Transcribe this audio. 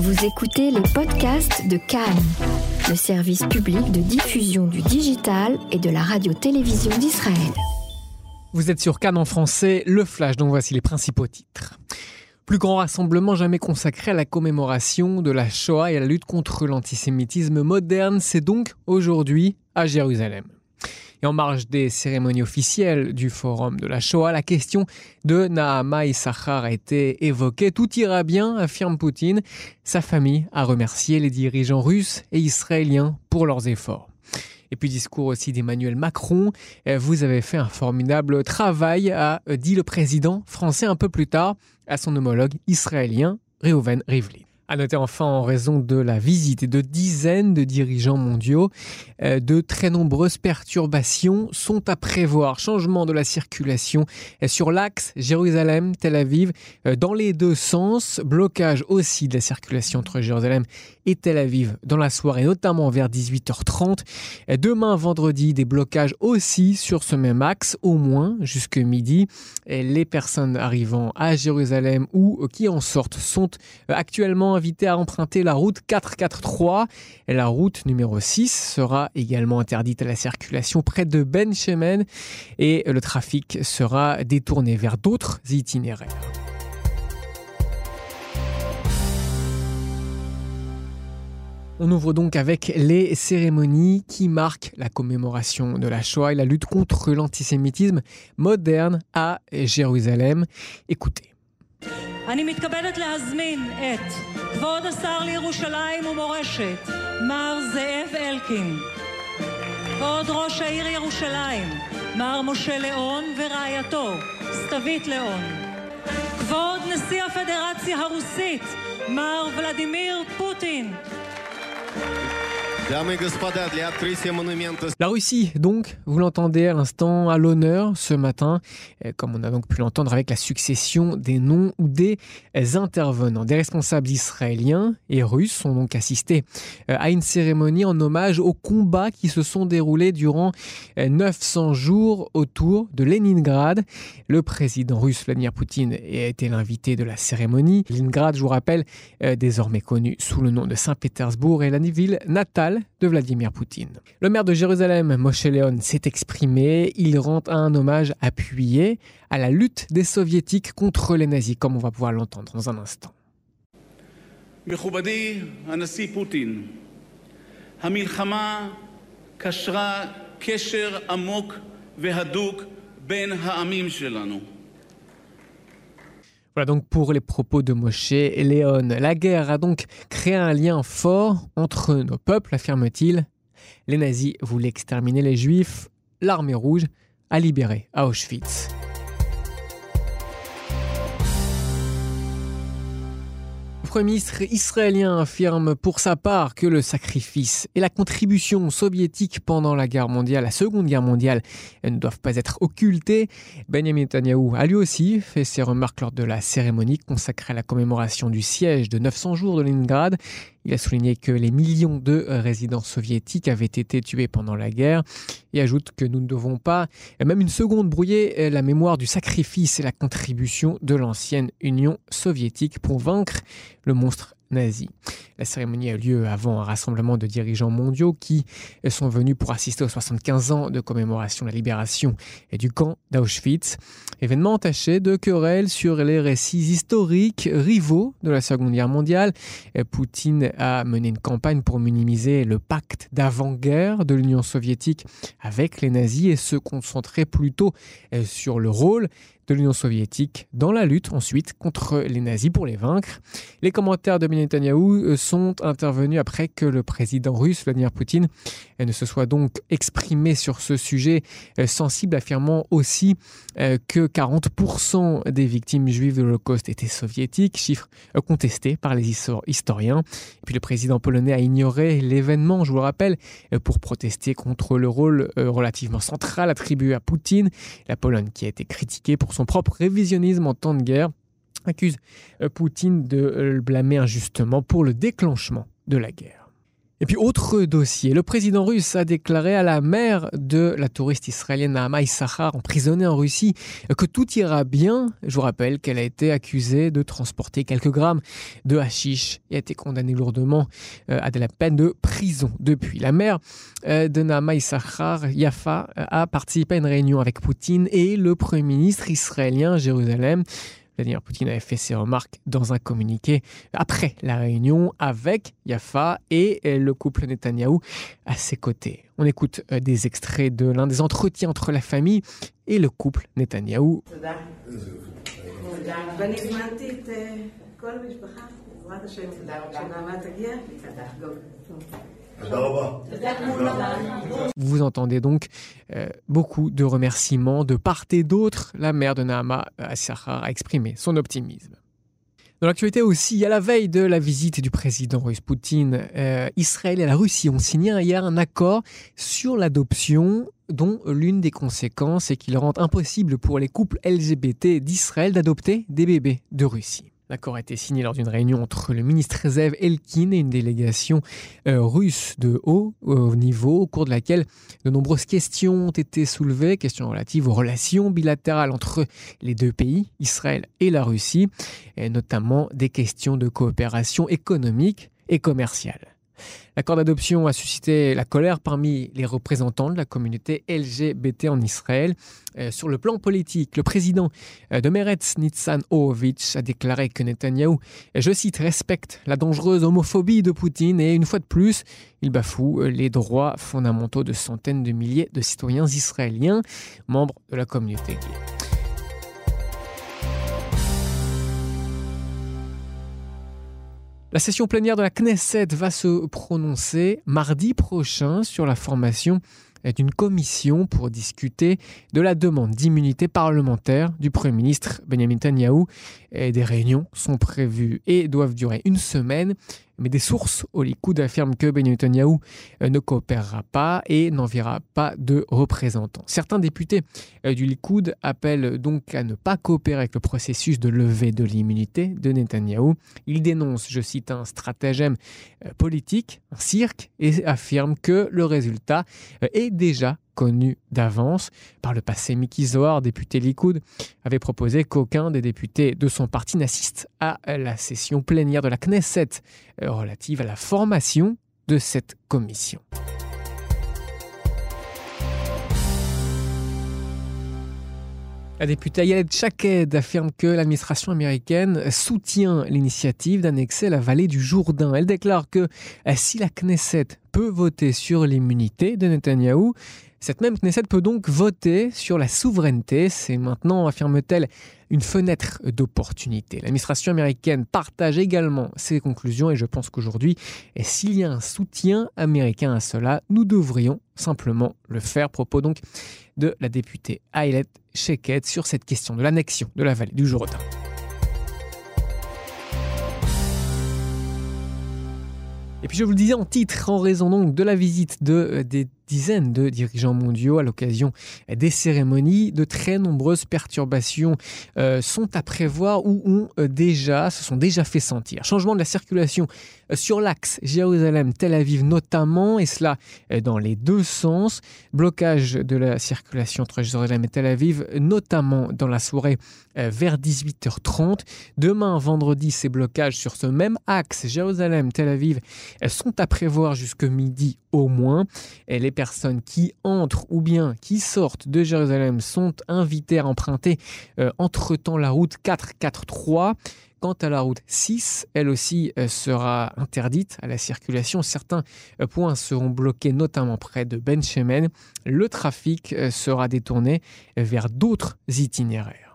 Vous écoutez les podcasts de Cannes, le service public de diffusion du digital et de la radio-télévision d'Israël. Vous êtes sur Cannes en français, le flash dont voici les principaux titres. Plus grand rassemblement jamais consacré à la commémoration de la Shoah et à la lutte contre l'antisémitisme moderne, c'est donc aujourd'hui à Jérusalem. Et en marge des cérémonies officielles du Forum de la Shoah, la question de Nahama Issachar a été évoquée. Tout ira bien, affirme Poutine. Sa famille a remercié les dirigeants russes et israéliens pour leurs efforts. Et puis discours aussi d'Emmanuel Macron. Vous avez fait un formidable travail, a dit le président français un peu plus tard à son homologue israélien, Reuven Rivlin. À noter enfin, en raison de la visite de dizaines de dirigeants mondiaux, euh, de très nombreuses perturbations sont à prévoir. Changement de la circulation euh, sur l'axe Jérusalem-Tel Aviv euh, dans les deux sens. Blocage aussi de la circulation entre Jérusalem et Tel Aviv dans la soirée, notamment vers 18h30. Demain, vendredi, des blocages aussi sur ce même axe, au moins jusque midi. Les personnes arrivant à Jérusalem ou qui en sortent sont actuellement invité à emprunter la route 443. Et la route numéro 6 sera également interdite à la circulation près de Ben Shemen et le trafic sera détourné vers d'autres itinéraires. On ouvre donc avec les cérémonies qui marquent la commémoration de la Shoah et la lutte contre l'antisémitisme moderne à Jérusalem. Écoutez. אני מתכבדת להזמין את כבוד השר לירושלים ומורשת, מר זאב אלקין, כבוד ראש העיר ירושלים, מר משה ליאון ורעייתו, סתווית ליאון, כבוד נשיא הפדרציה הרוסית, מר ולדימיר פוטין, La Russie, donc, vous l'entendez à l'instant, à l'honneur ce matin, comme on a donc pu l'entendre avec la succession des noms ou des intervenants. Des responsables israéliens et russes ont donc assisté euh, à une cérémonie en hommage aux combats qui se sont déroulés durant 900 jours autour de Leningrad. Le président russe Vladimir Poutine a été l'invité de la cérémonie. Leningrad, je vous rappelle, euh, désormais connu sous le nom de Saint-Pétersbourg et la ville natale de Vladimir Poutine. Le maire de Jérusalem, Moshe Leon, s'est exprimé. Il rend un hommage appuyé à la lutte des soviétiques contre les nazis, comme on va pouvoir l'entendre dans un instant. מכובדי הנשיא פוטין, המלחמה קשרה קשר עמוק והדוק בין העמים שלנו. Voilà donc pour les propos de Moshe et Léon. La guerre a donc créé un lien fort entre nos peuples, affirme-t-il. Les nazis voulaient exterminer les juifs, l'armée rouge a libéré Auschwitz. Premier ministre israélien affirme pour sa part que le sacrifice et la contribution soviétique pendant la guerre mondiale, la seconde guerre mondiale, ne doivent pas être occultés. Benjamin Netanyahu a lui aussi fait ses remarques lors de la cérémonie consacrée à la commémoration du siège de 900 jours de Leningrad. Il a souligné que les millions de résidents soviétiques avaient été tués pendant la guerre. Et ajoute que nous ne devons pas, même une seconde, brouiller la mémoire du sacrifice et la contribution de l'ancienne Union soviétique pour vaincre le monstre nazi. La cérémonie a eu lieu avant un rassemblement de dirigeants mondiaux qui sont venus pour assister aux 75 ans de commémoration de la libération et du camp d'Auschwitz. Événement entaché de querelles sur les récits historiques rivaux de la Seconde Guerre mondiale. Poutine a mené une campagne pour minimiser le pacte d'avant-guerre de l'Union soviétique avec les nazis et se concentrer plutôt sur le rôle de l'Union soviétique dans la lutte ensuite contre les nazis pour les vaincre. Les commentaires de Netanyahu sont intervenus après que le président russe Vladimir Poutine ne se soit donc exprimé sur ce sujet sensible, affirmant aussi que 40% des victimes juives de l'Holocauste étaient soviétiques, chiffre contesté par les historiens. Et puis le président polonais a ignoré l'événement, je vous le rappelle, pour protester contre le rôle relativement central attribué à Poutine. La Pologne qui a été critiquée pour son propre révisionnisme en temps de guerre accuse Poutine de le blâmer injustement pour le déclenchement de la guerre. Et puis autre dossier, le président russe a déclaré à la mère de la touriste israélienne Naama Issachar, emprisonnée en Russie, que tout ira bien. Je vous rappelle qu'elle a été accusée de transporter quelques grammes de hashish et a été condamnée lourdement euh, à de la peine de prison depuis. La mère euh, de Naama Issachar, Yafa, a participé à une réunion avec Poutine et le premier ministre israélien Jérusalem. Poutine avait fait ses remarques dans un communiqué après la réunion avec Yafa et le couple Netanyahou à ses côtés. On écoute euh, des extraits de l'un des entretiens entre la famille et le couple Netanyahou. Vous entendez donc euh, beaucoup de remerciements de part et d'autre. La mère de Nahama Assahar a exprimé son optimisme. Dans l'actualité aussi, à la veille de la visite du président russe Poutine, euh, Israël et la Russie ont signé hier un accord sur l'adoption dont l'une des conséquences est qu'il rend impossible pour les couples LGBT d'Israël d'adopter des bébés de Russie. L'accord a été signé lors d'une réunion entre le ministre Zev Elkin et une délégation euh, russe de haut niveau, au cours de laquelle de nombreuses questions ont été soulevées, questions relatives aux relations bilatérales entre les deux pays, Israël et la Russie, et notamment des questions de coopération économique et commerciale. L'accord d'adoption a suscité la colère parmi les représentants de la communauté LGBT en Israël. Euh, sur le plan politique, le président euh, de Meretz, Nitzan Horowitz, a déclaré que Netanyahou, je cite, respecte la dangereuse homophobie de Poutine et une fois de plus, il bafoue euh, les droits fondamentaux de centaines de milliers de citoyens israéliens, membres de la communauté gay. La session plénière de la Knesset va se prononcer mardi prochain sur la formation d'une commission pour discuter de la demande d'immunité parlementaire du Premier ministre Benjamin Netanyahu. Et des réunions sont prévues et doivent durer une semaine. Mais des sources au Likoud affirment que Benjamin Netanyahu euh, ne coopérera pas et n'enverra pas de représentants. Certains députés euh, du Likoud appellent donc à ne pas coopérer avec le processus de levée de l'immunité de Netanyahu. Ils dénoncent, je cite, un stratagème euh, politique, un cirque, et affirment que le résultat est déjà connu d'avance. Par le passé, Mickey Zohar, député Likoud, avait proposé qu'aucun des députés de son parti n'assiste à la session plénière de la Knesset euh, relative à la formation de cette commission. La députée Ayelet Chaked affirme que l'administration américaine soutient l'initiative d'annexer la vallée du Jourdain. Elle déclare que euh, si la Knesset peut voter sur l'immunité de Netanyahou, cette même Knesset peut donc voter sur la souveraineté. C'est maintenant, affirme-t-elle, une fenêtre d'opportunité. L'administration américaine partage également ces conclusions et je pense qu'aujourd'hui, s'il y a un soutien américain à cela, nous devrions simplement le faire. Propos donc de la députée Aylet Sheket sur cette question de l'annexion de la vallée du Jourdain. Et puis je vous le disais en titre, en raison donc de la visite de, euh, des dizaines de dirigeants mondiaux à l'occasion des cérémonies. De très nombreuses perturbations euh, sont à prévoir ou ont euh, déjà, se sont déjà fait sentir. Changement de la circulation euh, sur l'axe Jérusalem-Tel Aviv notamment, et cela dans les deux sens. Blocage de la circulation entre Jérusalem et Tel Aviv, notamment dans la soirée vers 18h30. Demain, vendredi, ces blocages sur ce même axe Jérusalem-Tel Aviv sont à prévoir jusque midi au moins. Les personnes qui entrent ou bien qui sortent de Jérusalem sont invitées à emprunter euh, entre-temps la route 443. Quant à la route 6, elle aussi euh, sera interdite à la circulation. Certains euh, points seront bloqués, notamment près de Ben Shemen. Le trafic sera détourné vers d'autres itinéraires.